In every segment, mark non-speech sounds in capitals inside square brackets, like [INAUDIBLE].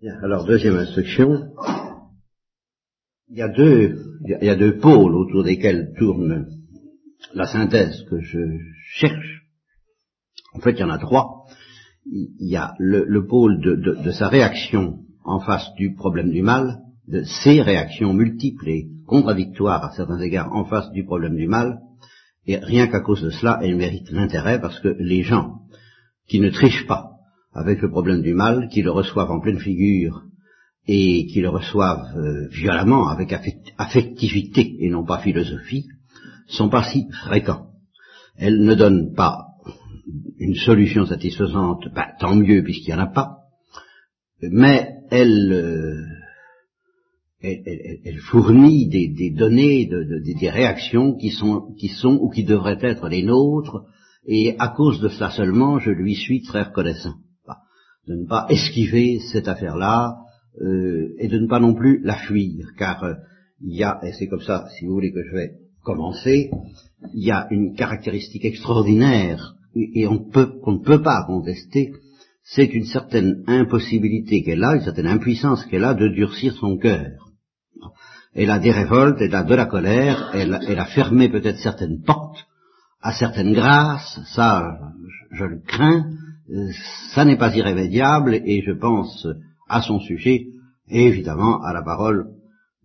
Bien, alors deuxième instruction. Il y a deux, il y a deux pôles autour desquels tourne la synthèse que je cherche. En fait, il y en a trois. Il y a le, le pôle de, de, de, sa réaction en face du problème du mal, de ses réactions multiples et contradictoires à certains égards en face du problème du mal, et rien qu'à cause de cela, elle mérite l'intérêt parce que les gens qui ne trichent pas avec le problème du mal, qui le reçoivent en pleine figure et qui le reçoivent euh, violemment, avec affectivité et non pas philosophie, sont pas si fréquents. Elles ne donnent pas une solution satisfaisante, ben, tant mieux puisqu'il n'y en a pas, mais elle, euh, fournit des, des données, de, de, des réactions qui sont, qui sont ou qui devraient être les nôtres, et à cause de cela seulement, je lui suis très reconnaissant de ne pas esquiver cette affaire-là euh, et de ne pas non plus la fuir, car euh, il y a, et c'est comme ça, si vous voulez que je vais commencer, il y a une caractéristique extraordinaire et, on peut, qu'on ne peut pas contester, c'est une certaine impossibilité qu'elle a, une certaine impuissance qu'elle a de durcir son cœur. Elle a des révoltes, elle a de la colère, elle, a fermé peut-être certaines portes à certaines grâces, ça je le crains, ça n'est pas irrémédiable et je pense à son sujet et évidemment à la parole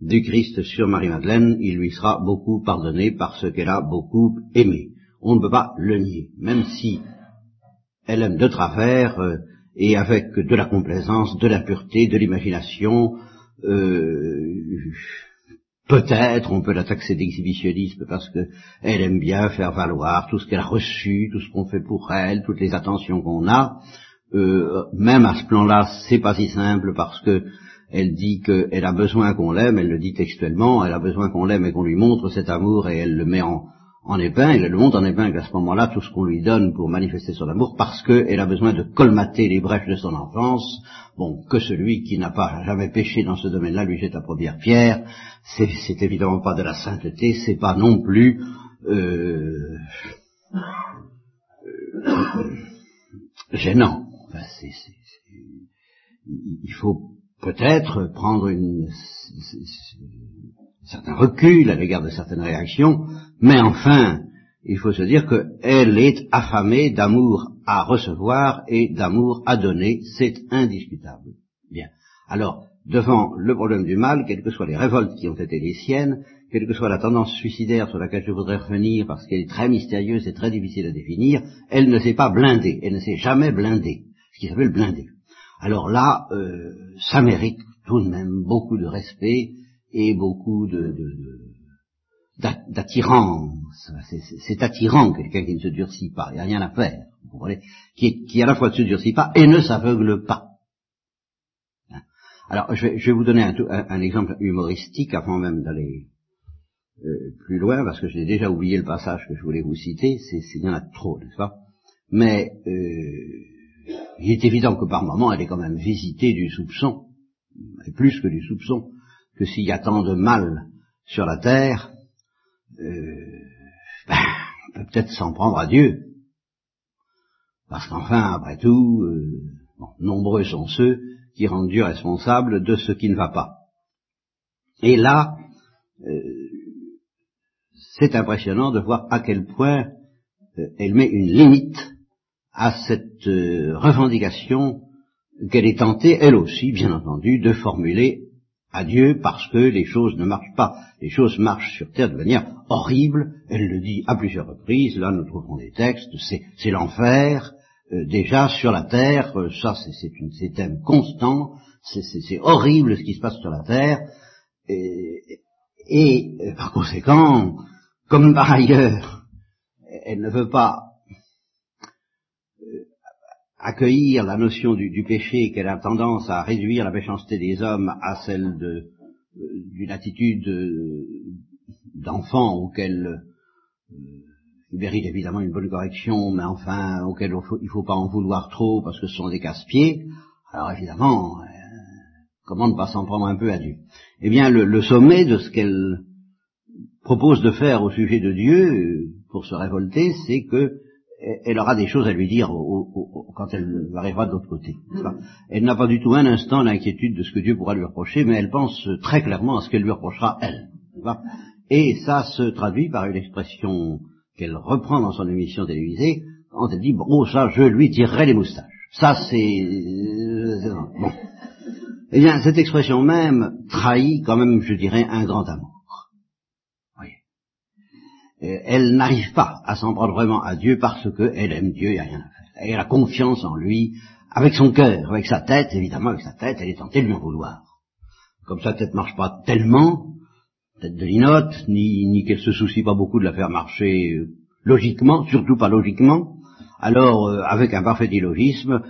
du Christ sur Marie-Madeleine, il lui sera beaucoup pardonné parce qu'elle a beaucoup aimé. On ne peut pas le nier, même si elle aime de travers euh, et avec de la complaisance, de la pureté, de l'imagination, euh, Peut-être on peut la taxer d'exhibitionnisme parce qu'elle aime bien faire valoir tout ce qu'elle a reçu, tout ce qu'on fait pour elle, toutes les attentions qu'on a. Euh, même à ce plan-là, c'est pas si simple parce que elle dit qu'elle a besoin qu'on l'aime, elle le dit textuellement, elle a besoin qu'on l'aime et qu'on lui montre cet amour et elle le met en, en épingle, elle le montre en épingle à ce moment-là tout ce qu'on lui donne pour manifester son amour parce qu'elle a besoin de colmater les brèches de son enfance Bon, que celui qui n'a pas jamais péché dans ce domaine-là lui jette la première pierre, c'est évidemment pas de la sainteté, c'est pas non plus euh, [COUGHS] gênant. Enfin, il faut peut-être prendre une, un certain recul à l'égard de certaines réactions, mais enfin, il faut se dire qu'elle est affamée d'amour à recevoir et d'amour à donner, c'est indiscutable. Bien. Alors, devant le problème du mal, quelles que soient les révoltes qui ont été les siennes, quelle que soit la tendance suicidaire sur laquelle je voudrais revenir, parce qu'elle est très mystérieuse et très difficile à définir, elle ne s'est pas blindée, elle ne s'est jamais blindée, ce qui s'appelle blindée. Alors là, euh, ça mérite tout de même beaucoup de respect et beaucoup de, de d'attirance. C'est attirant quelqu'un qui ne se durcit pas, il n'y a rien à faire, vous comprenez, qui, à la fois ne se durcit pas et ne s'aveugle pas. Hein? Alors, je vais, je vais, vous donner un, un, exemple humoristique avant même d'aller euh, plus loin, parce que j'ai déjà oublié le passage que je voulais vous citer, c'est il y en a trop, n'est-ce pas? Mais euh, il est évident que par moment, elle est quand même visitée du soupçon, et plus que du soupçon, que s'il y a tant de mal sur la terre, euh, ben, on peut peut-être s'en prendre à Dieu. Parce qu'enfin, après tout, euh, nombreux sont ceux qui rendent Dieu responsable de ce qui ne va pas. Et là, euh, c'est impressionnant de voir à quel point elle met une limite à cette revendication qu'elle est tentée, elle aussi, bien entendu, de formuler à Dieu parce que les choses ne marchent pas. Les choses marchent sur terre de manière horrible. Elle le dit à plusieurs reprises. Là, nous trouvons des textes. C'est l'enfer. Euh, déjà sur la terre, euh, ça c'est un thème constant. C'est horrible ce qui se passe sur la terre. Et, par conséquent, comme par ailleurs, elle ne veut pas accueillir la notion du, péché qu'elle a tendance à réduire la méchanceté des hommes à celle euh, d'une attitude euh, d'enfant auquel euh, il mérite évidemment une bonne correction, mais enfin auquel il ne faut pas en vouloir trop parce que ce sont des casse-pieds. Alors évidemment, comment ne pas s'en prendre un peu à Dieu? Eh bien, le sommet de ce qu'elle propose de faire au sujet de Dieu pour se révolter, c'est que elle aura des choses à lui dire quand elle arrivera de l'autre côté. Elle n'a pas du tout un instant l'inquiétude de ce que Dieu pourra lui reprocher, mais elle pense très clairement à ce qu'elle lui reprochera elle. Et ça se traduit par une expression qu'elle reprend dans son émission télévisée, quand elle dit, bon, ça, je lui tirerai les moustaches. Ça, c'est... Bon. Eh bien, cette expression même trahit quand même, je dirais, un grand amour. Euh, elle n'arrive pas à s'en prendre vraiment à Dieu parce qu'elle aime Dieu, il n'y a rien à faire. Elle a confiance en lui, avec son cœur, avec sa tête, évidemment, avec sa tête, elle est tentée de lui en vouloir. Comme sa tête marche pas tellement, tête de linotte, ni, ni qu'elle se soucie pas beaucoup de la faire marcher euh, logiquement, surtout pas logiquement, alors euh, avec un parfait illogisme,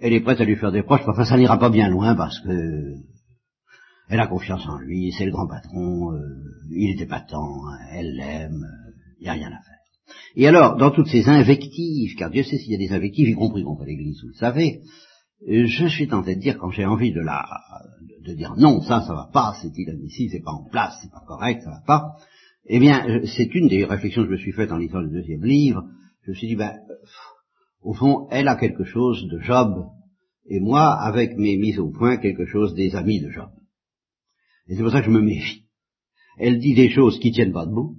elle est prête à lui faire des proches, enfin ça n'ira pas bien loin parce que elle a confiance en lui, c'est le grand patron, euh, il est épatant, elle l'aime, il n'y a rien à faire. Et alors, dans toutes ces invectives, car Dieu sait s'il y a des invectives, y compris contre l'Église, vous le savez, euh, je suis tenté de dire, quand j'ai envie de la, de dire non, ça, ça va pas, c'est inadmissible, c'est pas en place, c'est pas correct, ça va pas, eh bien, c'est une des réflexions que je me suis faite en lisant le deuxième livre, je me suis dit, ben, au fond, elle a quelque chose de Job, et moi, avec mes mises au point, quelque chose des amis de Job. Et c'est pour ça que je me méfie. Elle dit des choses qui tiennent pas debout,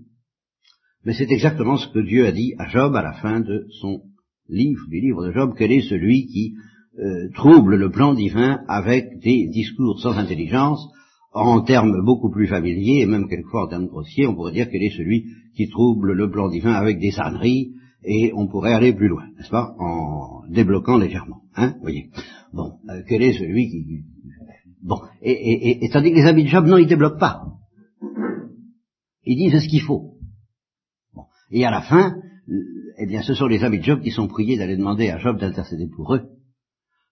mais c'est exactement ce que Dieu a dit à Job à la fin de son livre, du livre de Job, quel est celui qui euh, trouble le plan divin avec des discours sans intelligence, en termes beaucoup plus familiers, et même quelquefois en termes grossiers, on pourrait dire quel est celui qui trouble le plan divin avec des âneries, et on pourrait aller plus loin, n'est-ce pas, en débloquant légèrement, hein, voyez. Bon, euh, quel est celui qui, Bon, et, et, et, tandis que les amis de Job, non, ils débloquent pas. Ils disent ce qu'il faut. Bon. Et à la fin, eh bien, ce sont les amis de Job qui sont priés d'aller demander à Job d'intercéder pour eux,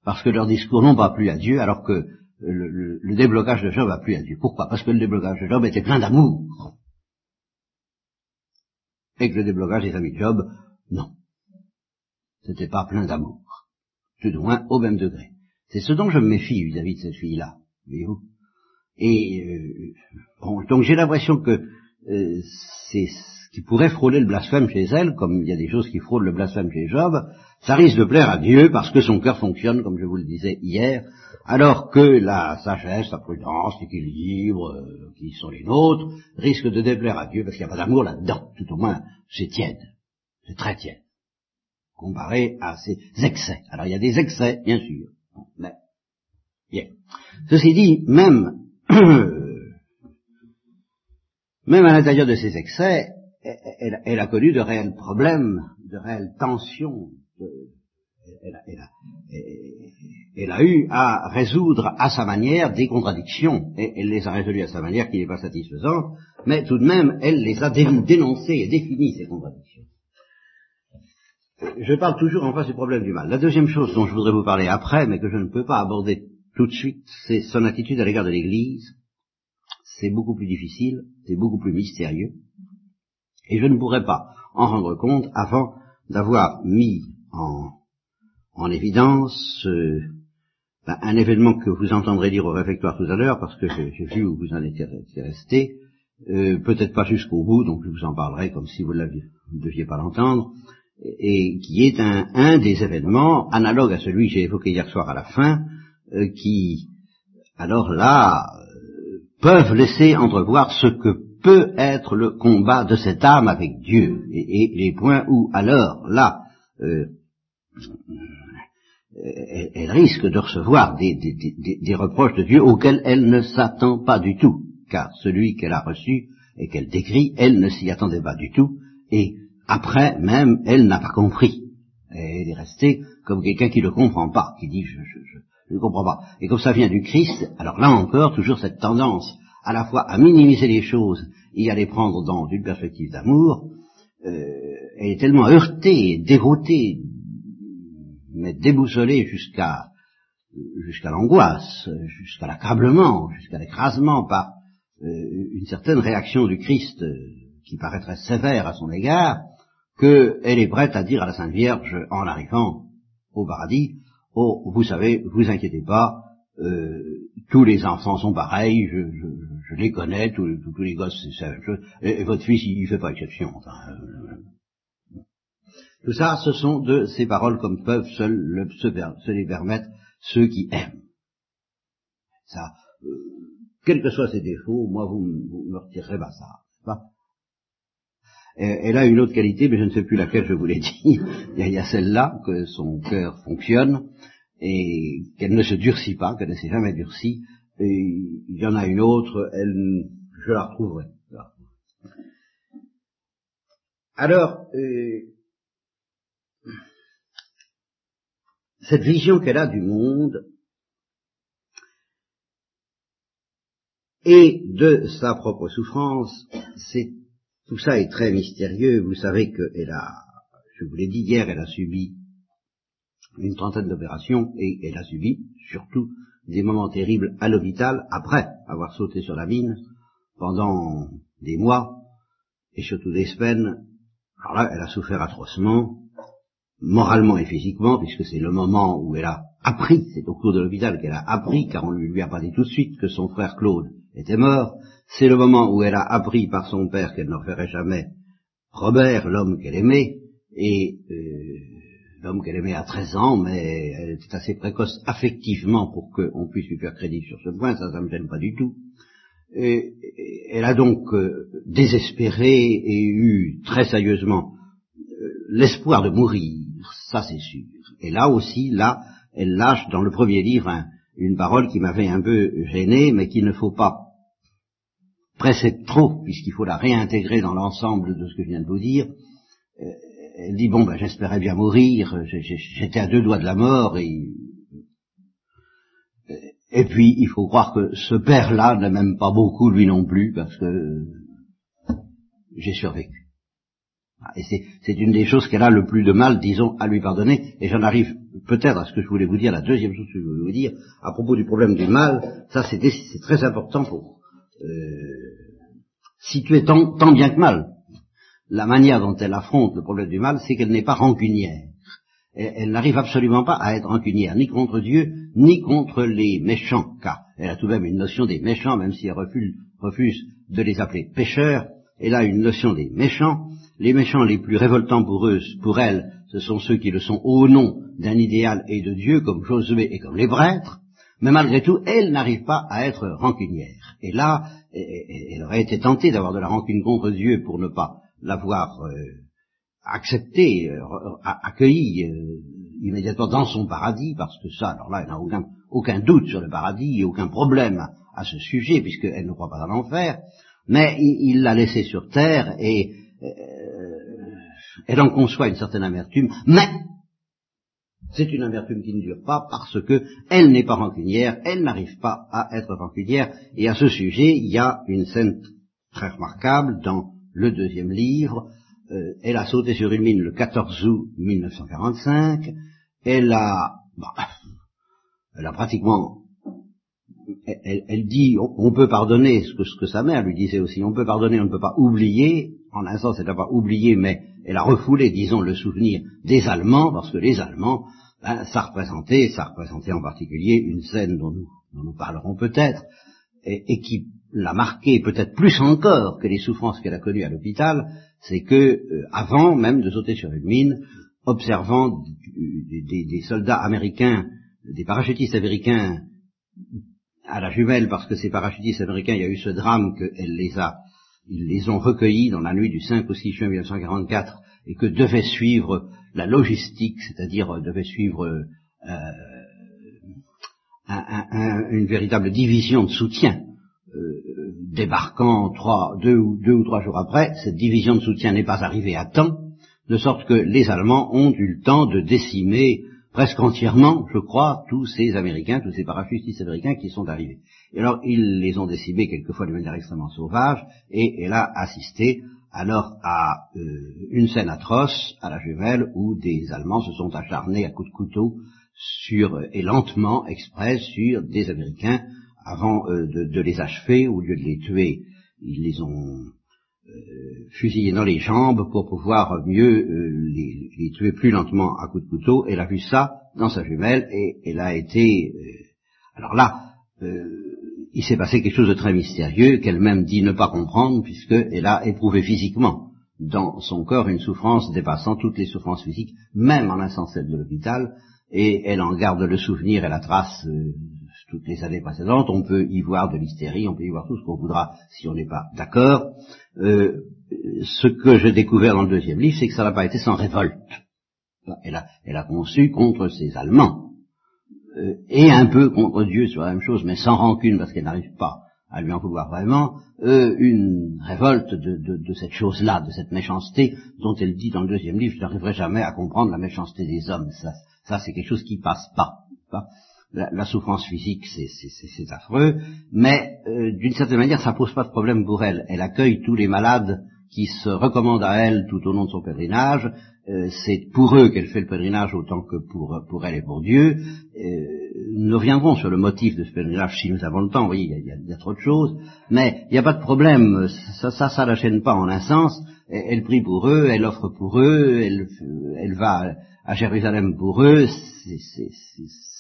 parce que leur discours n'ont pas plu à Dieu, alors que le, le, déblocage de Job a plu à Dieu. Pourquoi? Parce que le déblocage de Job était plein d'amour. Et que le déblocage des amis de Job, non. C'était pas plein d'amour. Tout au moins au même degré. C'est ce dont je me méfie vis-à-vis de cette fille-là, Et euh, bon, donc j'ai l'impression que euh, c'est ce qui pourrait frôler le blasphème chez elle, comme il y a des choses qui frôlent le blasphème chez Job, ça risque de plaire à Dieu parce que son cœur fonctionne, comme je vous le disais hier, alors que la sagesse, la prudence, l'équilibre, euh, qui sont les nôtres, risquent de déplaire à Dieu parce qu'il n'y a pas d'amour là-dedans, tout au moins c'est tiède, c'est très tiède, comparé à ces excès. Alors il y a des excès, bien sûr, mais, bien. Ceci dit, même, [COUGHS] même à l'intérieur de ces excès, elle, a connu de réels problèmes, de réelles tensions. elle, a, elle, a, eu à résoudre à sa manière des contradictions, et elle les a résolues à sa manière qui n'est pas satisfaisante, mais tout de même, elle les a dénoncées et définies, ces contradictions je parle toujours en face du problème du mal. La deuxième chose dont je voudrais vous parler après, mais que je ne peux pas aborder tout de suite, c'est son attitude à l'égard de l'Église. C'est beaucoup plus difficile, c'est beaucoup plus mystérieux, et je ne pourrais pas en rendre compte avant d'avoir mis en, en évidence euh, ben, un événement que vous entendrez dire au réfectoire tout à l'heure, parce que j'ai vu où vous en étiez resté, euh, peut-être pas jusqu'au bout, donc je vous en parlerai comme si vous ne deviez pas l'entendre, et qui est un, des événements analogues à celui que j'ai évoqué hier soir à la fin, euh, qui, alors là, euh, peuvent laisser entrevoir ce que peut être le combat de cette âme avec Dieu, et, les points où, alors, là, euh, elle, risque de recevoir des, des, reproches de Dieu auxquels elle ne s'attend pas du tout, car celui qu'elle a reçu et qu'elle décrit, elle ne s'y attendait pas du tout, et après, même, elle n'a pas compris. Elle est restée comme quelqu'un qui ne comprend pas, qui dit je, je, ne comprends pas. Et comme ça vient du Christ, alors là encore, toujours cette tendance à la fois à minimiser les choses et à les prendre dans une perspective d'amour, euh, elle est tellement heurtée, dévoutée, mais déboussolée jusqu'à jusqu'à l'angoisse, jusqu'à l'accablement, jusqu'à l'écrasement par euh, une certaine réaction du Christ euh, qui paraîtrait sévère à son égard, qu'elle est prête à dire à la Sainte Vierge en arrivant au paradis, oh, vous savez, vous inquiétez pas, euh, tous les enfants sont pareils, je, je, je les connais, tous, les gosses, c'est ça, et, votre fils, il, ne fait pas exception. Euh, Tout ça, ce sont de ces paroles comme peuvent seuls se, se, les permettre ceux qui aiment. Ça, euh, quels que soient ses défauts, moi vous, vous me retirerez pas ça. Elle a une autre qualité, mais je ne sais plus laquelle je voulais [LAUGHS] dire. il y a, a celle-là, que son cœur fonctionne, et qu'elle ne se durcit pas, qu'elle ne s'est jamais durcie. Et il y en a une autre, elle, je la retrouverai. Alors, euh, cette vision qu'elle a du monde et de sa propre souffrance, c'est tout ça est très mystérieux. Vous savez qu'elle a, je vous l'ai dit hier, elle a subi une trentaine d'opérations et elle a subi surtout des moments terribles à l'hôpital après avoir sauté sur la mine pendant des mois et surtout des semaines. Alors là, elle a souffert atrocement, moralement et physiquement, puisque c'est le moment où elle a appris, c'est au cours de l'hôpital qu'elle a appris, car on lui a pas dit tout de suite que son frère Claude était mort, c'est le moment où elle a appris par son père qu'elle ne reverrait jamais Robert, l'homme qu'elle aimait, et euh, l'homme qu'elle aimait à 13 ans, mais elle était assez précoce affectivement pour qu'on puisse lui faire crédit sur ce point, ça, ça me gêne pas du tout. Et, elle a donc euh, désespéré et eu très sérieusement euh, l'espoir de mourir, ça c'est sûr. Et là aussi, là, elle lâche dans le premier livre une parole qui m'avait un peu gêné, mais qu'il ne faut pas presser trop, puisqu'il faut la réintégrer dans l'ensemble de ce que je viens de vous dire. Euh, elle dit, bon, ben, j'espérais bien mourir, j'étais à deux doigts de la mort, et, et puis il faut croire que ce père-là ne m'aime pas beaucoup, lui non plus, parce que j'ai survécu. Ah, et c'est une des choses qu'elle a le plus de mal, disons, à lui pardonner. Et j'en arrive peut-être à ce que je voulais vous dire, la deuxième chose que je voulais vous dire, à propos du problème du mal, ça c'est très important pour euh, situer tant, tant bien que mal. La manière dont elle affronte le problème du mal, c'est qu'elle n'est pas rancunière. Elle, elle n'arrive absolument pas à être rancunière, ni contre Dieu, ni contre les méchants, car elle a tout de même une notion des méchants, même si elle refuse, refuse de les appeler pécheurs, elle a une notion des méchants, les méchants les plus révoltants pour eux, pour elle, ce sont ceux qui le sont au nom d'un idéal et de Dieu, comme Josué et comme les prêtres, mais malgré tout, elle n'arrive pas à être rancunière. Et là, elle aurait été tentée d'avoir de la rancune contre Dieu pour ne pas l'avoir euh, accepté, euh, accueilli euh, immédiatement dans son paradis, parce que ça, alors là, elle n'a aucun, doute sur le paradis aucun problème à, ce sujet, puisqu'elle ne croit pas dans l'enfer, mais il l'a laissée sur terre et elle en conçoit une certaine amertume, mais c'est une amertume qui ne dure pas parce que elle n'est pas rancunière, elle n'arrive pas à être rancunière, et à ce sujet, il y a une scène très remarquable dans le deuxième livre. Euh, elle a sauté sur une mine le 14 août 1945. Elle a, bah, elle a pratiquement, elle, dit, on, peut pardonner ce que, sa mère lui disait aussi, on peut pardonner, on ne peut pas oublier. En un sens, elle n'a oublié, mais elle a refoulé, disons, le souvenir des Allemands, parce que les Allemands, ben, ça représentait, ça représentait en particulier une scène dont nous, nous parlerons peut-être, et, qui l'a marqué peut-être plus encore que les souffrances qu'elle a connues à l'hôpital, c'est que, euh, avant même de sauter sur une mine, observant des, soldats américains, des parachutistes américains à la jumelle, parce que ces parachutistes américains, il y a eu ce drame qu'elle les a ils les ont recueillis dans la nuit du 5 au 6 juin 1944 et que devait suivre la logistique, c'est-à-dire euh, devait suivre euh, une véritable division de soutien euh, débarquant trois, deux, ou, deux ou trois jours après, cette division de soutien n'est pas arrivée à temps, de sorte que les Allemands ont eu le temps de décimer presque entièrement, je crois, tous ces Américains, tous ces parachutistes américains qui sont arrivés. Et alors, ils les ont décimés quelquefois de manière extrêmement sauvage, et elle a assisté alors à euh, une scène atroce à la jumelle où des Allemands se sont acharnés à coups de couteau sur, et lentement, exprès, sur des Américains avant euh, de, les achever, au lieu de les tuer, ils les ont euh, fusillés dans les jambes pour pouvoir mieux les, tuer plus lentement à coups de couteau. Elle a vu ça dans sa jumelle et elle a été... alors là, il s'est passé quelque chose de très mystérieux qu'elle-même dit ne pas comprendre puisqu'elle a éprouvé physiquement dans son corps une souffrance dépassant toutes les souffrances physiques, même en insensé de l'hôpital, et elle en garde le souvenir et la trace euh, toutes les années précédentes. On peut y voir de l'hystérie, on peut y voir tout ce qu'on voudra si on n'est pas d'accord. Euh, ce que j'ai découvert dans le deuxième livre, c'est que ça n'a pas été sans révolte. Elle a, elle a conçu contre ces Allemands, euh, et un peu contre Dieu sur la même chose, mais sans rancune, parce qu'elle n'arrive pas à lui en vouloir vraiment, euh, une révolte de, cette chose-là, de cette méchanceté, dont elle dit dans le deuxième livre, je n'arriverai jamais à comprendre la méchanceté des hommes. Ça, c'est quelque chose qui passe pas. la, souffrance physique, c'est affreux, mais euh, d'une certaine manière, ça pose pas de problème pour elle. Elle accueille tous les malades qui se recommandent à elle tout au long de son pèlerinage. Euh, c'est pour eux qu'elle fait le pèlerinage autant que pour, pour elle et pour Dieu. Euh, nous reviendrons sur le motif de ce pèlerinage si nous avons le temps. Vous voyez, il y a, y a trop de choses, mais il n'y a pas de problème. Ça, ça, ça la gêne pas en un sens. Elle, prie pour eux, elle offre pour eux, elle, elle va à Jérusalem pour eux. C'est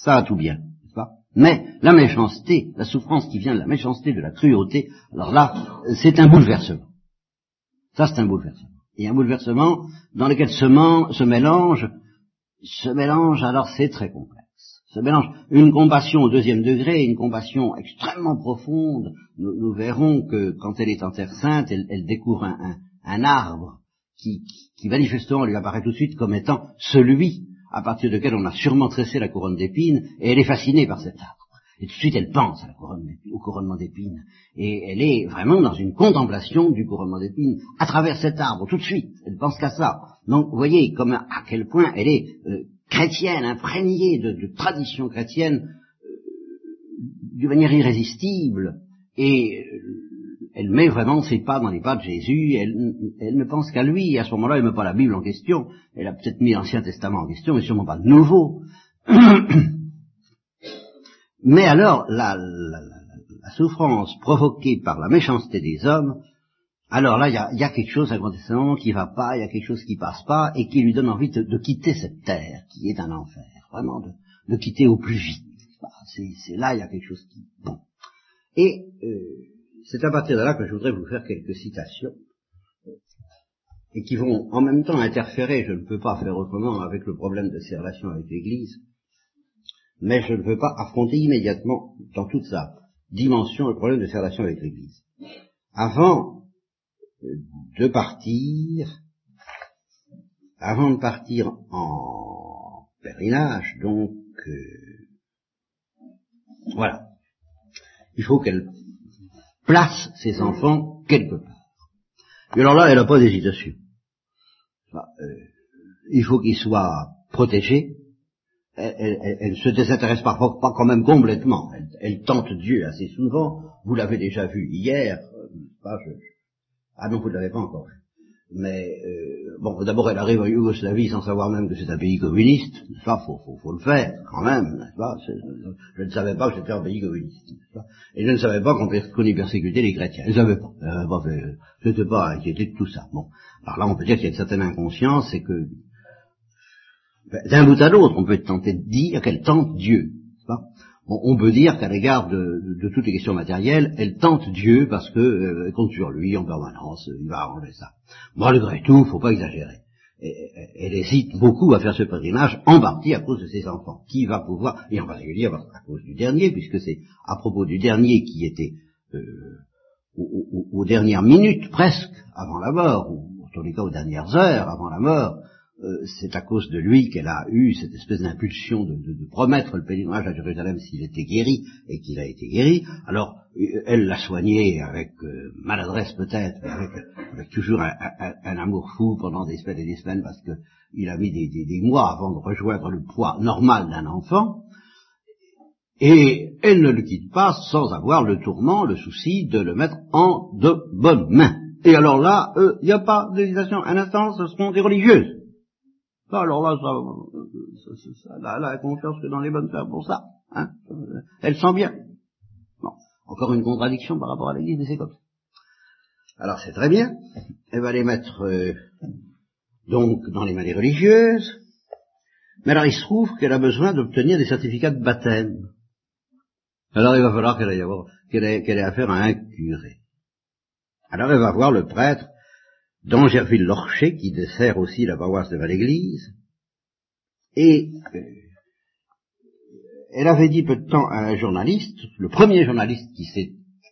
ça tout bien. Pas? Mais la méchanceté, la souffrance qui vient de la méchanceté, de la cruauté, alors là, c'est un bouleversement. Ça, c'est un bouleversement. Et un bouleversement dans lequel se, mélange, se mélange, alors c'est très complexe. Se mélange une compassion au deuxième degré, une compassion extrêmement profonde. Nous, verrons que quand elle est en Terre Sainte, elle, découvre un, arbre qui, qui, qui manifestement lui apparaît tout de suite comme étant celui à partir duquel on a sûrement tressé la couronne d'épines, et elle est fascinée par cet arbre. Et tout de suite, elle pense au couronnement d'épines. Et elle est vraiment dans une contemplation du couronnement d'épines à travers cet arbre, tout de suite. Elle pense qu'à ça. Donc, vous voyez comme à quel point elle est euh, chrétienne, imprégnée de, de tradition chrétienne, euh, d'une manière irrésistible. Et euh, elle met vraiment ses pas dans les pas de Jésus, elle, elle ne pense qu'à lui, et à ce moment-là, elle ne met pas la Bible en question, elle a peut-être mis l'Ancien Testament en question, mais sûrement pas le Nouveau. [CLEARS THROAT] mais alors, la, la, la, souffrance provoquée par la méchanceté des hommes, alors là, il y a, y a, quelque chose incontestablement qui va pas, il y a quelque chose qui passe pas, et qui lui donne envie de, de quitter cette terre, qui est un enfer, vraiment de, de quitter au plus vite. C'est là, il y a quelque chose qui... Bon. Et... Euh, c'est à partir de là que je voudrais vous faire quelques citations et qui vont en même temps interférer, je ne peux pas faire autrement avec le problème de ses relations avec l'Église, mais je ne veux pas affronter immédiatement dans toute sa dimension le problème de ses relations avec l'Église. Avant de partir, avant de partir en pèlerinage, donc, euh, voilà, il faut qu'elle place ses enfants quelque part. Et alors là, elle n'a pas d'hésitation. Euh, il faut qu'ils soient protégés. Elle, ne se désintéresse pas, pas quand même complètement. Elle, tente Dieu assez souvent. Vous l'avez déjà vu hier. Euh, ah non, vous ne l'avez pas encore vu. Mais euh, bon, d'abord elle arrive en Yougoslavie sans savoir même que c'est un pays communiste, ça faut, faut, faut le faire quand même, pas? Je ne savais pas que c'était un pays communiste, pas? Et je ne savais pas qu'on y persécutait les chrétiens. Je ne savais pas. Euh, je n'étais pas inquiété de tout ça. Bon, alors là on peut dire qu'il y a une certaine inconscience, c'est que d'un bout à l'autre, on peut tenter de dire qu'elle tente Dieu. On peut dire qu'à l'égard de, toutes les questions matérielles, elle tente Dieu parce que euh, compte sur lui en permanence, il va arranger ça. Malgré tout, il faut pas exagérer. elle hésite beaucoup à faire ce pèlerinage, en partie à cause de ses enfants. Qui va pouvoir, et en particulier à cause du dernier, puisque c'est à propos du dernier qui était euh, aux, dernières minutes presque avant la mort, ou en tous les cas aux dernières heures avant la mort, euh, c'est à cause de lui qu'elle a eu cette espèce d'impulsion de, promettre le pèlerinage à Jérusalem s'il était guéri, et qu'il a été guéri. Alors, euh, elle l'a soigné avec euh, maladresse peut-être, mais avec, toujours un, amour fou pendant des semaines et des semaines, parce qu'il a mis des, mois avant de rejoindre le poids normal d'un enfant. Et elle ne le quitte pas sans avoir le tourment, le souci de le mettre en de bonnes mains. Et alors là, il n'y a pas d'hésitation. Un instant, ce seront des religieuses alors là, ça, ça, elle, a, confiance que dans les bonnes femmes pour ça. Hein elle sent bien. Bon, encore une contradiction par rapport à l'Église, mais c'est. Alors c'est très bien. Elle va les mettre euh, donc dans les mains religieuses. Mais alors il se trouve qu'elle a besoin d'obtenir des certificats de baptême. Alors il va falloir qu'elle ait, qu'elle ait, qu'elle ait affaire à un curé. Alors elle va voir le prêtre d'Angerville-Lorcher, qui dessert aussi la paroisse de Val-Église, et euh, elle avait dit peu de temps à un journaliste, le premier journaliste qui s'est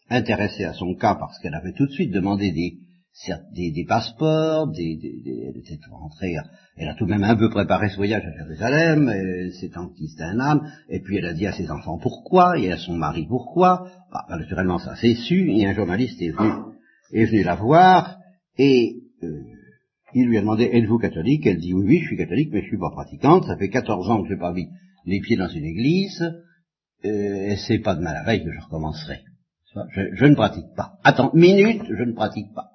intéressé à son cas parce qu'elle avait tout de suite demandé des, passeports, elle rentrée, elle a tout de même un peu préparé ce voyage à Jérusalem, s'est enquistée un âme, et puis elle a dit à ses enfants pourquoi, et à son mari pourquoi, bah, naturellement ça c'est su, et un journaliste est est venu la voir, et euh, il lui a demandé êtes-vous catholique? Elle dit oui, oui, je suis catholique, mais je suis pas pratiquante, ça fait 14 ans que je n'ai pas mis les pieds dans une église, euh, et c'est pas demain la veille que je recommencerai. Je, ne pratique pas. Attends, minute, je ne pratique pas.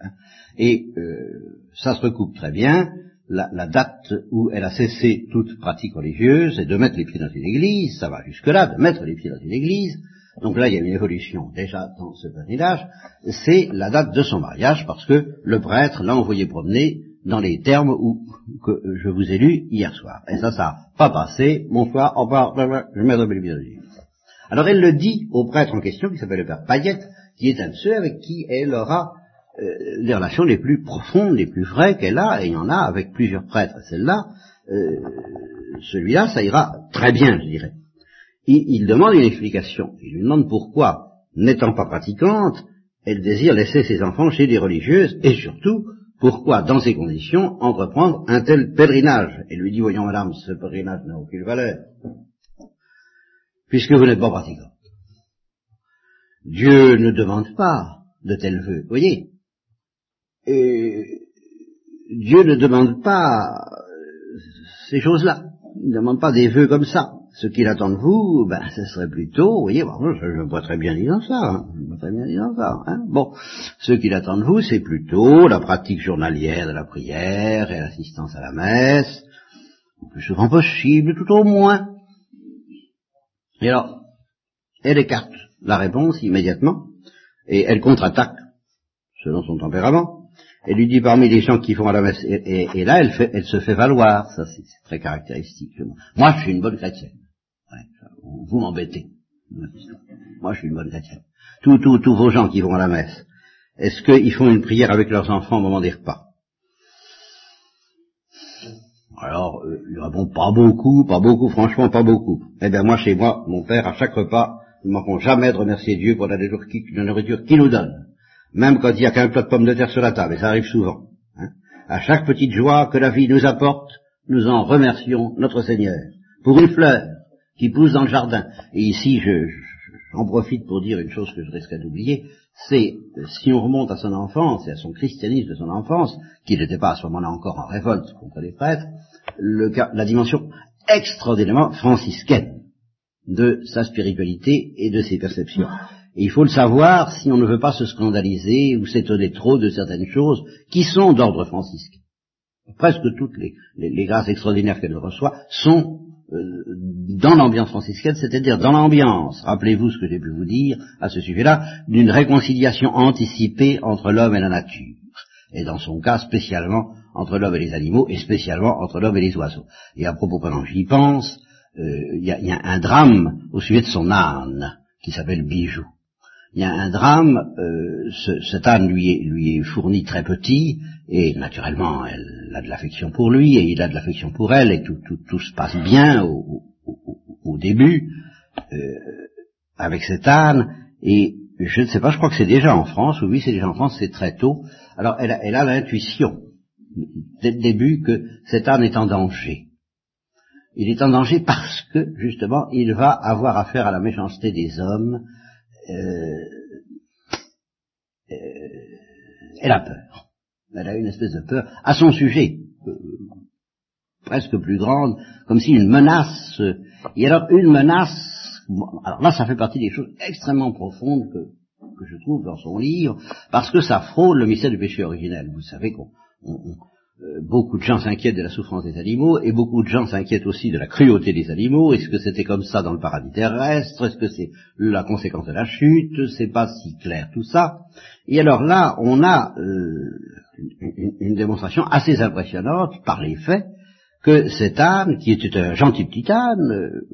Hein? Et euh, ça se recoupe très bien. La, date où elle a cessé toute pratique religieuse, c'est de mettre les pieds dans une église, ça va jusque-là, de mettre les pieds dans une église. Donc là, il y a une évolution déjà dans ce pèlerinage. C'est la date de son mariage, parce que le prêtre l'a envoyé promener dans les termes où, que je vous ai lus hier soir. Et ça, ça n'a pas passé. Mon soir, au revoir, je une église. Alors elle le dit au prêtre en question, qui s'appelle le père Payette, qui est un de ceux avec qui elle aura euh, les relations les plus profondes, les plus vraies qu'elle a, et il y en a avec plusieurs prêtres. Celle-là, euh, celui-là, ça ira très bien, je dirais. Il, demande une explication. Il lui demande pourquoi, n'étant pas pratiquante, elle désire laisser ses enfants chez des religieuses, et surtout, pourquoi, dans ces conditions, entreprendre un tel pèlerinage Elle lui dit, voyons madame, ce pèlerinage n'a aucune valeur puisque vous n'êtes pas pratiquante. Dieu ne demande pas de tels vœux, voyez. Et Dieu ne demande pas ces choses-là. Il ne demande pas des vœux comme ça. Ce qu'il attend de vous, ben, ce serait plutôt, vous voyez, bon, je, je vois très bien disant ça, hein, je vois très bien disant ça. Hein. Bon, ce qu'il attend de vous, c'est plutôt la pratique journalière de la prière et l'assistance à la messe, le plus souvent possible, tout au moins. Et alors, elle écarte la réponse immédiatement, et elle contre-attaque, selon son tempérament. Elle lui dit parmi les gens qui font à la messe, et, là, elle, elle, se fait valoir, ça c'est très caractéristique. Moi, je suis une bonne chrétienne. Vous m'embêtez. Moi, je suis une bonne chrétienne. Tous, vos gens qui vont à la messe, est-ce qu'ils font une prière avec leurs enfants au moment des repas? Alors, euh, il répond pas beaucoup, pas beaucoup, franchement pas beaucoup. Eh bien moi, chez moi, mon père, à chaque repas, ne manquons jamais de remercier Dieu pour la nourriture qu'il nous donne. Même quand il n'y a qu'un plat de pommes de terre sur la table, et ça arrive souvent. Hein. À chaque petite joie que la vie nous apporte, nous en remercions notre Seigneur. Pour une fleur qui pousse dans le jardin. Et ici, je, j'en profite pour dire une chose que je risque d'oublier, c'est, euh, si on remonte à son enfance et à son christianisme de son enfance, qui n'était pas à ce moment-là encore en révolte contre les prêtres, la dimension extraordinairement franciscaine de sa spiritualité et de ses perceptions. Et il faut le savoir si on ne veut pas se scandaliser ou s'étonner trop de certaines choses qui sont d'ordre franciscain. Presque toutes les, grâces extraordinaires qu'elle reçoit sont dans l'ambiance franciscaine, c'est-à-dire dans l'ambiance, rappelez-vous ce que j'ai pu vous dire à ce sujet-là, d'une réconciliation anticipée entre l'homme et la nature, et dans son cas spécialement entre l'homme et les animaux, et spécialement entre l'homme et les oiseaux. Et à propos, pendant que j'y pense, euh, il y, a un drame au sujet de son âne, qui s'appelle Bijou. Il y a un drame, euh, cet âne lui est, lui est fourni très petit, et naturellement elle a de l'affection pour lui, et il a de l'affection pour elle, et tout, tout, tout se passe bien au, début euh, avec cet âne, et je ne sais pas, je crois que c'est déjà en France, oui, c'est déjà en France, c'est très tôt. Alors elle elle a l'intuition, dès le début que cet âne est en danger. Il est en danger parce que, justement, il va avoir affaire à la méchanceté des hommes. Euh, euh, elle a peur. Elle a une espèce de peur à son sujet, euh, presque plus grande, comme si une menace. Et alors une menace. Alors là, ça fait partie des choses extrêmement profondes que, que je trouve dans son livre, parce que ça frôle le mystère du péché originel. Vous savez qu'on euh, beaucoup de gens s'inquiètent de la souffrance des animaux, et beaucoup de gens s'inquiètent aussi de la cruauté des animaux. Est-ce que c'était comme ça dans le paradis terrestre? Est-ce que c'est la conséquence de la chute? C'est pas si clair tout ça. Et alors là, on a euh, une, démonstration assez impressionnante par les faits que cet âne, qui était un gentil petit âne, euh,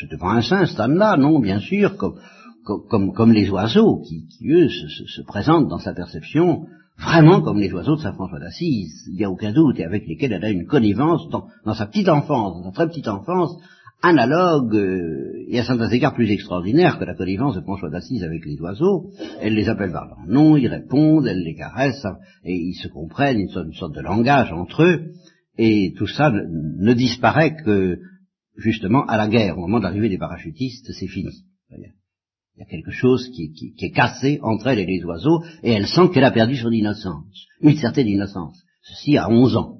c'était pas un saint cet âne-là, non, bien sûr, comme, comme, comme les oiseaux, qui, eux se, se, présentent dans sa perception vraiment comme les oiseaux de Saint François d'Assise, il n'y a aucun doute, et avec lesquels elle a une connivence dans, sa petite enfance, dans sa très petite enfance, analogue euh, et à certains égards plus extraordinaire que la connivence de François d'Assise avec les oiseaux. Elle les appelle par leur nom, ils répondent, elle les caresse, et ils se comprennent, ils ont une sorte de langage entre eux, et tout ça ne, disparaît que justement à la guerre, au moment de l'arrivée des parachutistes, c'est fini. Il y a quelque chose qui, qui, est cassé entre elle et les oiseaux, et elle sent qu'elle a perdu son innocence, une certaine innocence. Ceci à 11 ans,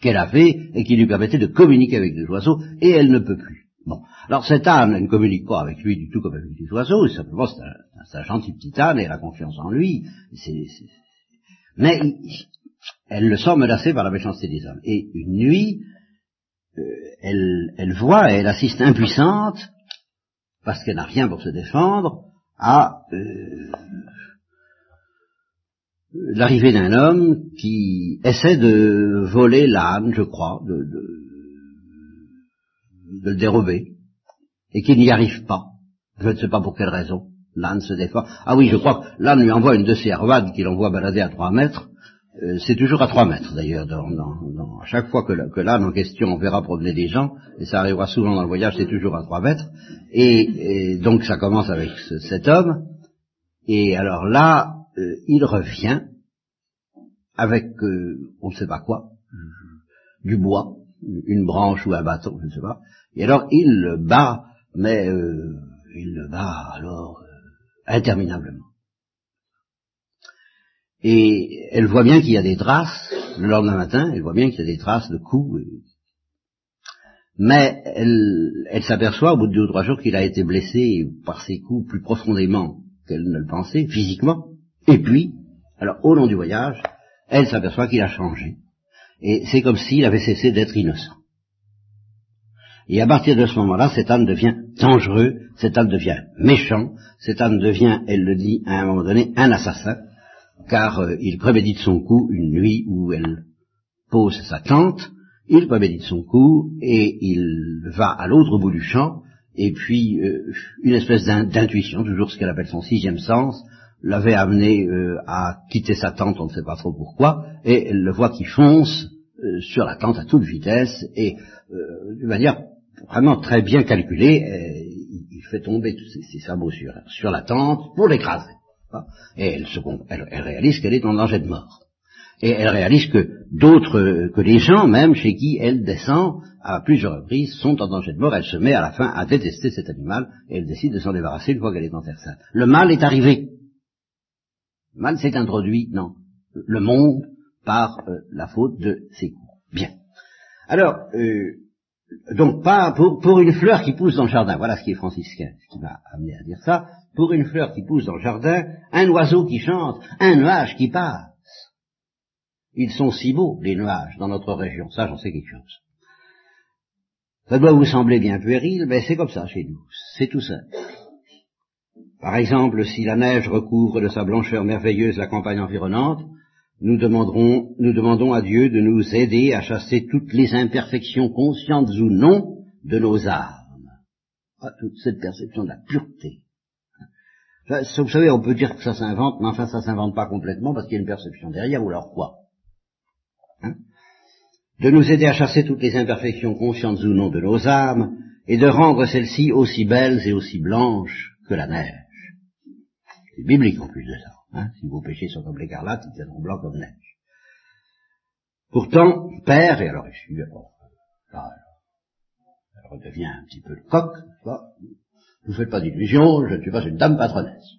qu'elle avait et qui lui permettait de communiquer avec les oiseaux, et elle ne peut plus. Bon, alors cette âne, elle ne communique pas avec lui du tout comme avec les oiseaux, simplement c'est un, gentil petit âne, et elle a confiance en lui, mais elle le sent menacé par la méchanceté des hommes. Et une nuit, euh, elle, elle voit, elle assiste impuissante parce qu'elle n'a rien pour se défendre, à euh, l'arrivée d'un homme qui essaie de voler l'âne, je crois, de, le dérober, et qui n'y arrive pas. Je ne sais pas pour quelle raison. L'âne se défend. Ah oui, je crois que l'âne lui envoie une de ses arvades qu'il envoie balader à trois mètres, euh, c'est toujours à trois mètres d'ailleurs. Dans, chaque fois que, l'âne en question verra promener des gens, et ça arrivera souvent dans le voyage, c'est toujours à trois mètres. Et, donc ça commence avec cet homme. Et alors là, euh, il revient avec euh, on ne sait pas quoi, du bois, une branche ou un bâton, je ne sais pas. Et alors il le bat, mais il le bat alors interminablement. Et elle voit bien qu'il y a des traces, le lendemain matin, elle voit bien qu'il y a des traces de coups. Mais elle, s'aperçoit au bout de deux ou trois jours qu'il a été blessé par ces coups plus profondément qu'elle ne le pensait, physiquement. Et puis, alors au long du voyage, elle s'aperçoit qu'il a changé. Et c'est comme s'il avait cessé d'être innocent. Et à partir de ce moment-là, cet âne devient dangereux, cet âne devient méchant, cet âne devient, elle le dit à un moment donné, un assassin, car euh, il prémédite son coup une nuit où elle pose sa tente, il prémédite son coup et il va à l'autre bout du champ, et puis euh, une espèce d'intuition, toujours ce qu'elle appelle son sixième sens, l'avait amené euh, à quitter sa tente, on ne sait pas trop pourquoi, et elle le voit qui fonce sur la tente à toute vitesse, et d'une manière vraiment très bien calculée, il fait tomber tous ses, sabots sur la tente pour l'écraser. Et elle, se, elle, réalise qu'elle est en danger de mort. Et elle réalise que d'autres, que les gens même chez qui elle descend à plusieurs reprises sont en danger de mort. Elle se met à la fin à détester cet animal et elle décide de s'en débarrasser une fois qu'elle est en terre sainte. Le mal est arrivé. Mal s'est introduit dans le monde par euh, la faute de ses coups. Bien. Alors, euh, donc pas pour, pour, une fleur qui pousse dans le jardin, voilà ce qui est franciscain, ce qui m'a amené à dire ça, pour une fleur qui pousse dans le jardin, un oiseau qui chante, un nuage qui passe. Ils sont si beaux, les nuages, dans notre région, ça j'en sais quelque chose. Ça doit vous sembler bien puéril, mais c'est comme ça chez nous, c'est tout simple. Par exemple, si la neige recouvre de sa blancheur merveilleuse la campagne environnante, nous demanderons, nous demandons à Dieu de nous aider à chasser toutes les imperfections conscientes ou non de nos âmes. Ah, toute cette perception de la pureté. Vous savez, on peut dire que ça s'invente, mais enfin ça s'invente pas complètement parce qu'il y a une perception derrière, ou alors quoi hein? De nous aider à chasser toutes les imperfections conscientes ou non de nos âmes, et de rendre celles-ci aussi belles et aussi blanches que la neige. C'est biblique en plus de ça. Hein, si vos péchés sont comme l'écarlate, ils deviendront blancs comme neige. Pourtant, Père, et alors là, elle redevient un petit peu le coq, ne vous faites pas d'illusions, je ne suis pas une dame patronesse.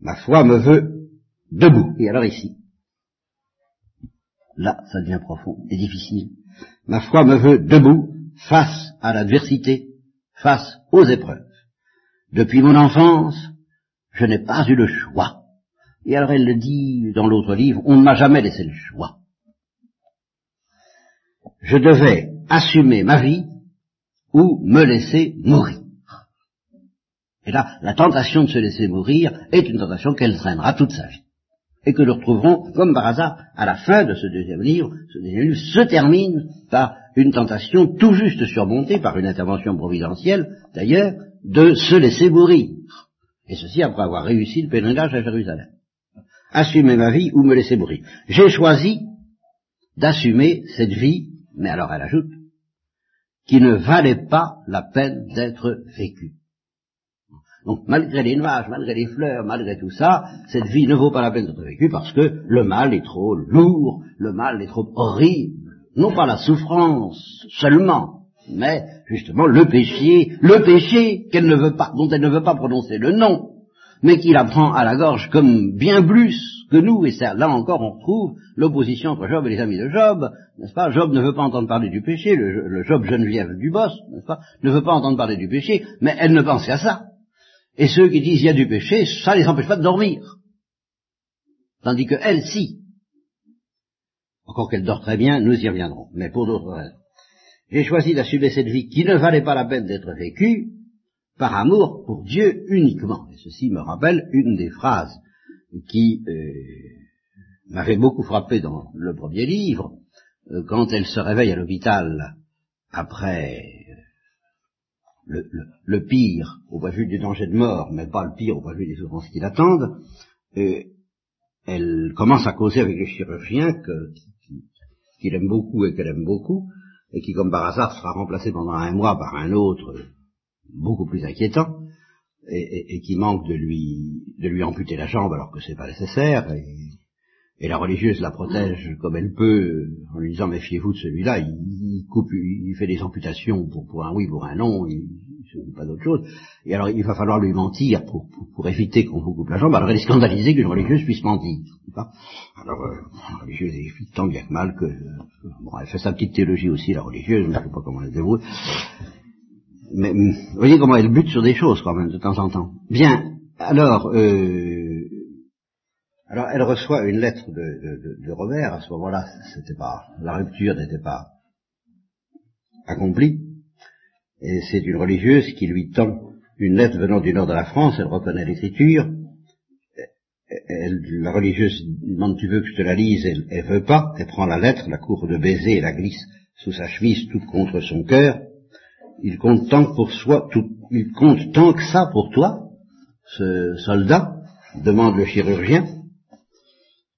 Ma foi me veut debout. Et alors ici, là, ça devient profond et difficile. Ma foi me veut debout face à l'adversité, face aux épreuves. Depuis mon enfance, je n'ai pas eu le choix et alors elle le dit dans l'autre livre, on ne m'a jamais laissé le choix. Je devais assumer ma vie ou me laisser mourir. Et là, la tentation de se laisser mourir est une tentation qu'elle traînera toute sa vie. Et que nous retrouverons, comme par hasard, à la fin de ce deuxième livre, ce deuxième livre se termine par une tentation tout juste surmontée par une intervention providentielle, d'ailleurs, de se laisser mourir. Et ceci après avoir réussi le pèlerinage à Jérusalem. assumer ma vie ou me laisser mourir. J'ai choisi d'assumer cette vie, mais alors elle ajoute, qui ne valait pas la peine d'être vécue. Donc malgré les nuages, malgré les fleurs, malgré tout ça, cette vie ne vaut pas la peine d'être vécue parce que le mal est trop lourd, le mal est trop horrible. Non pas la souffrance seulement, mais justement le péché, le péché qu'elle ne veut pas, dont elle ne veut pas prononcer le nom, mais qui la prend à la gorge comme bien plus que nous, et là encore on retrouve l'opposition entre Job et les amis de Job, n'est-ce pas? Job ne veut pas entendre parler du péché, le, Job Geneviève du boss, n'est-ce pas, ne veut pas entendre parler du péché, mais elle ne pense qu'à ça. Et ceux qui disent il y a du péché, ça les empêche pas de dormir. Tandis que elle, si. Encore qu'elle dort très bien, nous y reviendrons, mais pour d'autres raisons. J'ai choisi d'assumer cette vie qui ne valait pas la peine d'être vécue par amour pour Dieu uniquement. Et ceci me rappelle une des phrases qui euh, m'avait beaucoup frappé dans le premier livre, euh, quand elle se réveille à l'hôpital après le, pire au point de vue du danger de mort, mais pas le pire au point de vue des souffrances qui l'attendent, euh, elle commence à causer avec le chirurgien qu'il aime beaucoup et qu'elle aime beaucoup, et qui comme par hasard sera remplacé pendant un mois par un autre beaucoup plus inquiétant, et, qui manque de lui de lui amputer la jambe alors que c'est pas nécessaire, et, la religieuse la protège comme elle peut en lui disant méfiez-vous de celui-là, il, coupe, il fait des amputations pour, pour un oui, pour un non, il ne pas d'autre chose. Et alors il va falloir lui mentir pour, éviter qu'on vous coupe la jambe. Alors elle est scandalisée qu'une religieuse puisse mentir. Alors euh, la religieuse tant bien que mal que bon, elle fait sa petite théologie aussi la religieuse, je ne sais pas comment elle se débrouille mais vous voyez comment elle bute sur des choses quand même de temps en temps. Bien, alors, euh, alors elle reçoit une lettre de, de, de Robert. À ce moment-là, c'était pas la rupture n'était pas accomplie, et c'est une religieuse qui lui tend une lettre venant du nord de la France. Elle reconnaît l'écriture. la religieuse demande tu veux que je te la lise, elle, elle veut pas, elle prend la lettre, la court de baiser et la glisse sous sa chemise, toute contre son cœur, il compte tant pour soi, tout, il compte tant que ça pour toi, ce soldat, demande le chirurgien.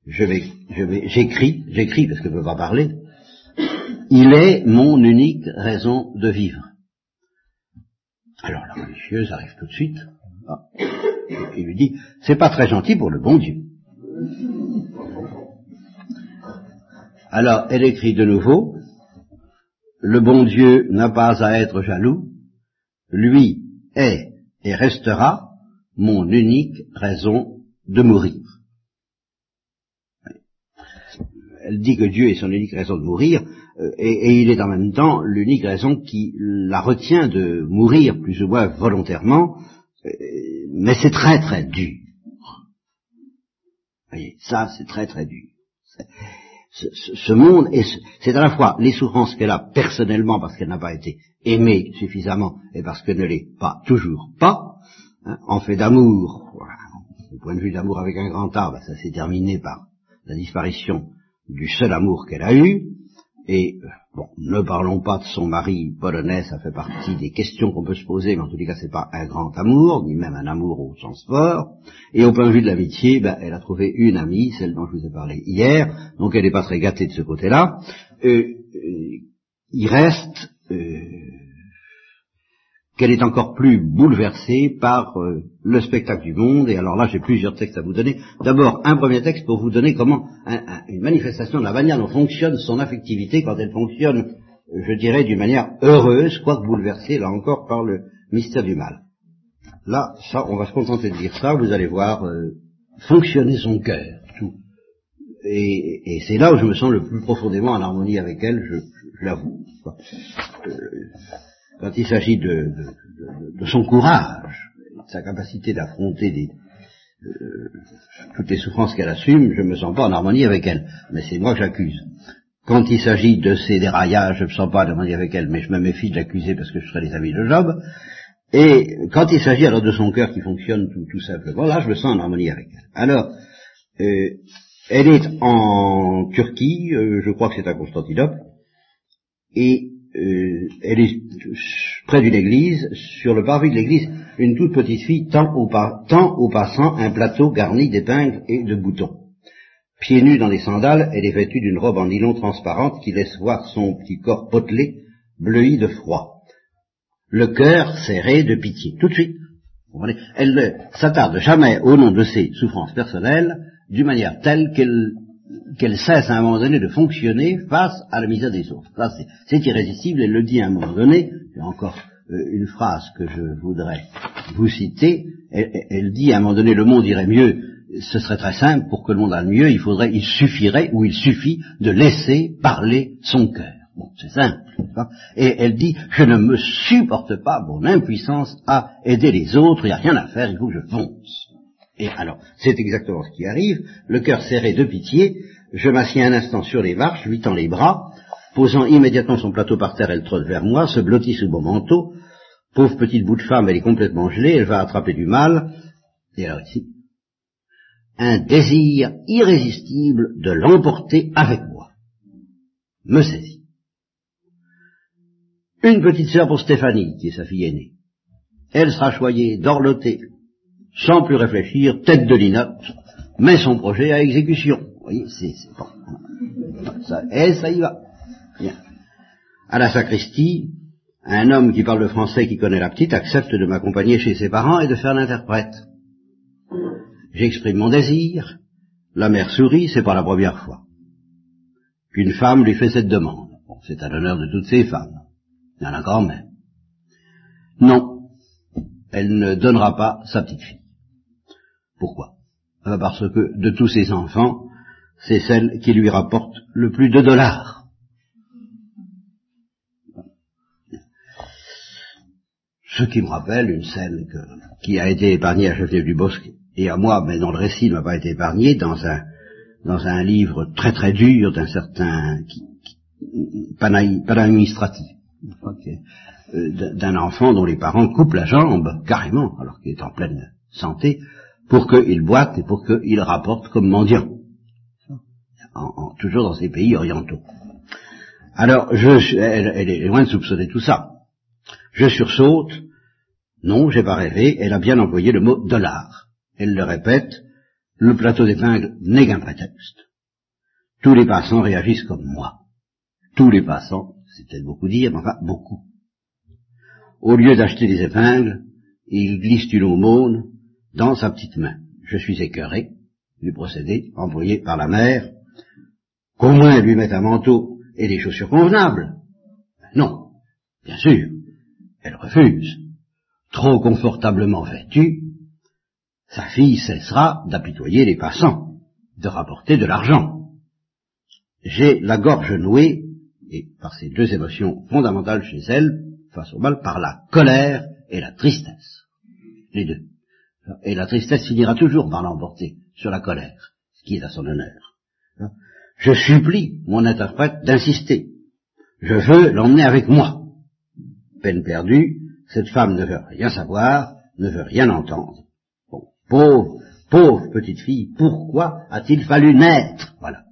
Je vais, je vais, j'écris, j'écris parce que je ne peux pas parler. Il est mon unique raison de vivre. Alors la religieuse arrive tout de suite ah, et lui dit, c'est pas très gentil pour le bon Dieu. Alors elle écrit de nouveau, le bon Dieu n'a pas à être jaloux, lui est et restera mon unique raison de mourir. Elle dit que Dieu est son unique raison de mourir, euh, et, il est en même temps l'unique raison qui la retient de mourir plus ou moins volontairement, euh, mais c'est très très dur. Vous voyez, ça c'est très très dur. Ce, monde, c'est à la fois les souffrances qu'elle a personnellement parce qu'elle n'a pas été aimée suffisamment et parce qu'elle ne l'est pas toujours pas, hein, en fait d'amour, au point de vue d'amour avec un grand A, ça s'est terminé par la disparition du seul amour qu'elle a eu, et euh, bon, ne parlons pas de son mari polonais, ça fait partie des questions qu'on peut se poser, mais en tous les cas, c'est pas un grand amour, ni même un amour au sens fort. Et au point de vue de l'amitié, ben, elle a trouvé une amie, celle dont je vous ai parlé hier, donc elle n'est pas très gâtée de ce côté-là. Euh, euh, il reste qu'elle est encore plus bouleversée par euh, le spectacle du monde, et alors là j'ai plusieurs textes à vous donner. D'abord, un premier texte pour vous donner comment une manifestation de la manière dont fonctionne son affectivité quand elle fonctionne, je dirais, d'une manière heureuse, quoique bouleversée, là encore, par le mystère du mal. Là, ça, on va se contenter de dire ça, vous allez voir euh, fonctionner son cœur, tout. Et, c'est là où je me sens le plus profondément en harmonie avec elle, je, l'avoue. Quand il s'agit de, son courage, de sa capacité d'affronter euh, toutes les souffrances qu'elle assume, je ne me sens pas en harmonie avec elle. Mais c'est moi que j'accuse. Quand il s'agit de ses déraillages, je ne me sens pas en harmonie avec elle, mais je me méfie de l'accuser parce que je serai les amis de Job. Et quand il s'agit alors de son cœur qui fonctionne tout, simplement, là je me sens en harmonie avec elle. Alors, euh, elle est en Turquie, euh, je crois que c'est à Constantinople, et euh, elle est près d'une église, sur le parvis de l'église, une toute petite fille tend au, tend au passant un plateau garni d'épingles et de boutons. Pieds nus dans des sandales, elle est vêtue d'une robe en nylon transparente qui laisse voir son petit corps potelé, bleui de froid. Le cœur serré de pitié. Tout de suite. Elle ne s'attarde jamais au nom de ses souffrances personnelles d'une manière telle qu'elle qu'elle cesse à un moment donné de fonctionner face à la misère des autres. c'est irrésistible, elle le dit à un moment donné, a encore euh, une phrase que je voudrais vous citer, elle, dit à un moment donné, le monde irait mieux, ce serait très simple, pour que le monde aille mieux, il faudrait, il suffirait, ou il suffit, de laisser parler son cœur. Bon, c'est simple. Et elle dit, je ne me supporte pas mon impuissance à aider les autres, il n'y a rien à faire, il faut que je fonce. Et alors, c'est exactement ce qui arrive, le cœur serré de pitié, je m'assieds un instant sur les marches, lui tends les bras, posant immédiatement son plateau par terre, elle trotte vers moi, se blottit sous mon manteau. Pauvre petite bout de femme, elle est complètement gelée, elle va attraper du mal. Et alors ici, un désir irrésistible de l'emporter avec moi me saisit. Une petite sœur pour Stéphanie, qui est sa fille aînée. Elle sera choyée, dorlotée, sans plus réfléchir, tête de linotte, met son projet à exécution. Vous voyez, c'est bon. Et ça y va. Bien. À la sacristie, un homme qui parle le français, qui connaît la petite, accepte de m'accompagner chez ses parents et de faire l'interprète. J'exprime mon désir, la mère sourit, c'est pas la première fois. Qu'une femme lui fait cette demande. Bon, c'est à l'honneur de toutes ces femmes. Il y en a quand même. Non, elle ne donnera pas sa petite fille. Pourquoi? Euh, Parce que de tous ses enfants, c'est celle qui lui rapporte le plus de dollars. Ce qui me rappelle une scène qui a été épargnée à Geneviève du Bosque et à moi, mais dont le récit ne m'a pas été épargné, dans un, dans un livre très très dur d'un certain qui, administratif, euh, d'un enfant dont les parents coupent la jambe, carrément, alors qu'il est en pleine santé, pour qu'il boite et pour qu'il rapporte comme mendiant toujours dans ces pays orientaux. Alors, je, elle, est loin de soupçonner tout ça. Je sursaute. Non, j'ai pas rêvé. Elle a bien employé le mot dollar. Elle le répète. Le plateau d'épingle n'est qu'un prétexte. Tous les passants réagissent comme moi. Tous les passants, c'est peut-être beaucoup dire, mais enfin beaucoup. Au lieu d'acheter des épingles, il glisse une aumône dans sa petite main. Je suis écœuré du procédé employé par la mère qu'au moins lui mette un manteau et des chaussures convenables. Non, bien sûr, elle refuse. Trop confortablement vêtue, sa fille cessera d'apitoyer les passants, de rapporter de l'argent. J'ai la gorge nouée, et par ces deux émotions fondamentales chez elle, face au mal, par la colère et la tristesse. Les deux. Et la tristesse finira toujours par l'emporter sur la colère, ce qui est à son honneur. Je supplie mon interprète d'insister. Je veux l'emmener avec moi. Peine perdue, cette femme ne veut rien savoir, ne veut rien entendre. Bon, pauvre, pauvre petite fille, pourquoi a-t-il fallu naître? Voilà.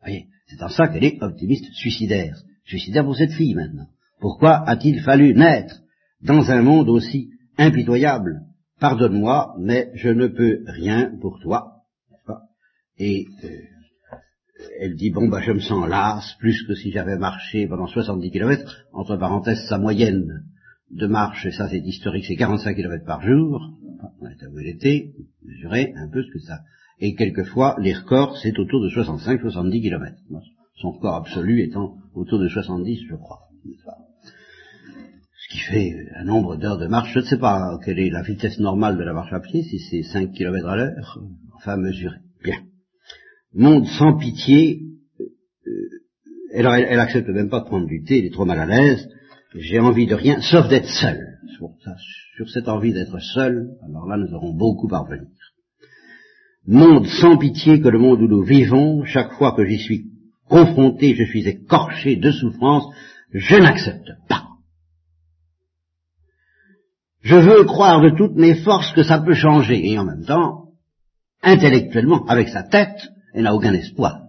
voyez, c'est en ça qu'elle est optimiste suicidaire. Suicidaire pour cette fille maintenant. Pourquoi a-t-il fallu naître dans un monde aussi impitoyable? Pardonne-moi, mais je ne peux rien pour toi. Et euh, elle dit bon bah je me sens lasse plus que si j'avais marché pendant 70 kilomètres, entre parenthèses sa moyenne de marche, et ça c'est historique, c'est 45 kilomètres par jour, on est à où elle était, mesurer un peu ce que ça. Et quelquefois les records c'est autour de 65-70 kilomètres. Son record absolu étant autour de 70 je crois. Qui fait un nombre d'heures de marche, je ne sais pas quelle est la vitesse normale de la marche à pied, si c'est 5 kilomètres à l'heure, enfin mesuré. Bien monde sans pitié, euh, elle, elle, accepte même pas de prendre du thé, elle est trop mal à l'aise, j'ai envie de rien, sauf d'être seul. sur cette envie d'être seul, alors là nous aurons beaucoup à revenir. Monde sans pitié que le monde où nous vivons, chaque fois que j'y suis confronté, je suis écorché de souffrance, je n'accepte pas. Je veux croire de toutes mes forces que ça peut changer, et en même temps, intellectuellement, avec sa tête, elle n'a aucun espoir.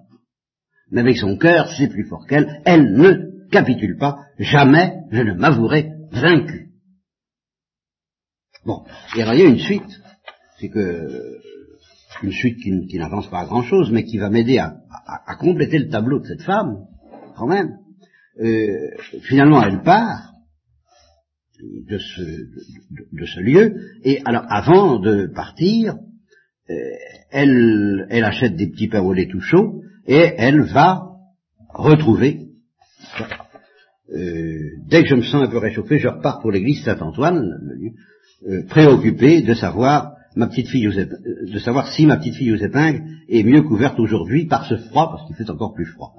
Mais avec son cœur, c'est plus fort qu'elle, elle ne capitule pas, jamais je ne m'avouerai vaincu. Bon, et alors il y a une suite, c'est que une suite qui, n'avance pas à grand chose, mais qui va m'aider à, compléter le tableau de cette femme, quand même. Euh, finalement, elle part de ce, de, ce, lieu, et alors avant de partir, euh, elle, elle achète des petits pains au lait tout chaud, et elle va retrouver. Euh, dès que je me sens un peu réchauffé, je repars pour l'église Saint-Antoine, euh, préoccupé de savoir ma petite fille euh, de savoir si ma petite fille aux épingles est mieux couverte aujourd'hui par ce froid, parce qu'il fait encore plus froid.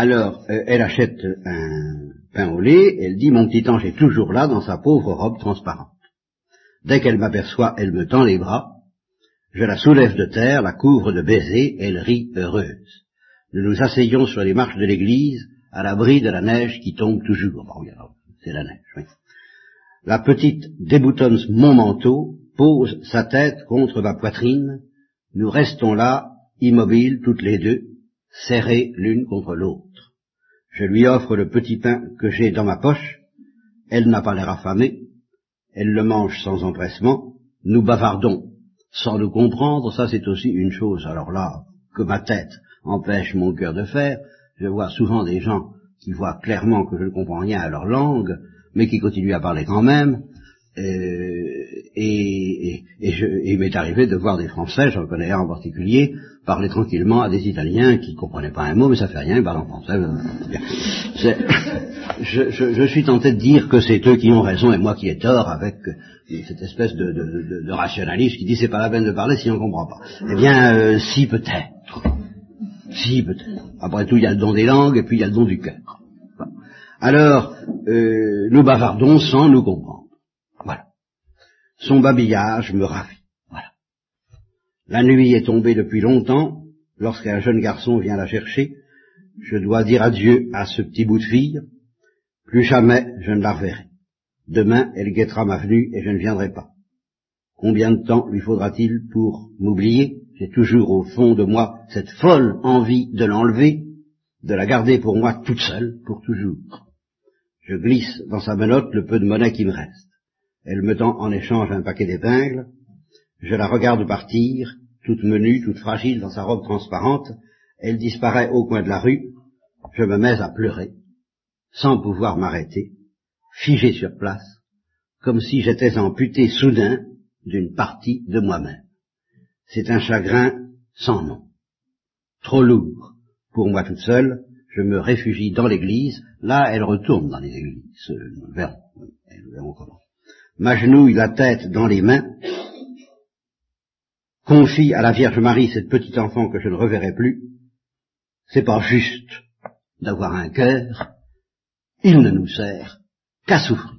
Alors, elle achète un pain au lait, elle dit, mon petit ange est toujours là dans sa pauvre robe transparente. Dès qu'elle m'aperçoit, elle me tend les bras, je la soulève de terre, la couvre de baisers, elle rit heureuse. Nous nous asseyons sur les marches de l'église, à l'abri de la neige qui tombe toujours. c'est la neige, oui. La petite déboutonne mon manteau, pose sa tête contre ma poitrine, nous restons là, immobiles toutes les deux, serrées l'une contre l'autre. Je lui offre le petit pain que j'ai dans ma poche, elle n'a pas l'air affamée, elle le mange sans empressement, nous bavardons. Sans nous comprendre, ça c'est aussi une chose, alors là, que ma tête empêche mon cœur de faire. Je vois souvent des gens qui voient clairement que je ne comprends rien à leur langue, mais qui continuent à parler quand même. Euh, et, je, il m'est arrivé de voir des Français, j'en connais un en particulier, parler tranquillement à des Italiens qui ne comprenaient pas un mot, mais ça fait rien, ils parlent en français. Je, suis tenté de dire que c'est eux qui ont raison et moi qui ai tort avec cette espèce de, de, qui dit c'est pas la peine de parler si on ne comprend pas. Eh bien, euh, si peut-être. Si, peut-être. Après tout, il y a le don des langues et puis il y a le don du cœur. Alors, euh, nous bavardons sans nous comprendre. Voilà. Son babillage me ravit. La nuit est tombée depuis longtemps. Lorsqu'un jeune garçon vient la chercher, je dois dire adieu à ce petit bout de fille. Plus jamais je ne la reverrai. Demain, elle guettera ma venue et je ne viendrai pas. Combien de temps lui faudra-t-il pour m'oublier? J'ai toujours au fond de moi cette folle envie de l'enlever, de la garder pour moi toute seule, pour toujours. Je glisse dans sa menotte le peu de monnaie qui me reste. Elle me tend en échange un paquet d'épingles. Je la regarde partir, toute menue, toute fragile dans sa robe transparente. Elle disparaît au coin de la rue. Je me mets à pleurer, sans pouvoir m'arrêter, figé sur place, comme si j'étais amputé soudain d'une partie de moi-même c'est un chagrin sans nom. Trop lourd pour moi toute seule, je me réfugie dans l'église, là elle retourne dans les églises, nous verrons, nous verrons comment. M'agenouille la tête dans les mains, confie à la Vierge Marie cette petite enfant que je ne reverrai plus, c'est pas juste d'avoir un cœur, il ne nous sert qu'à souffrir.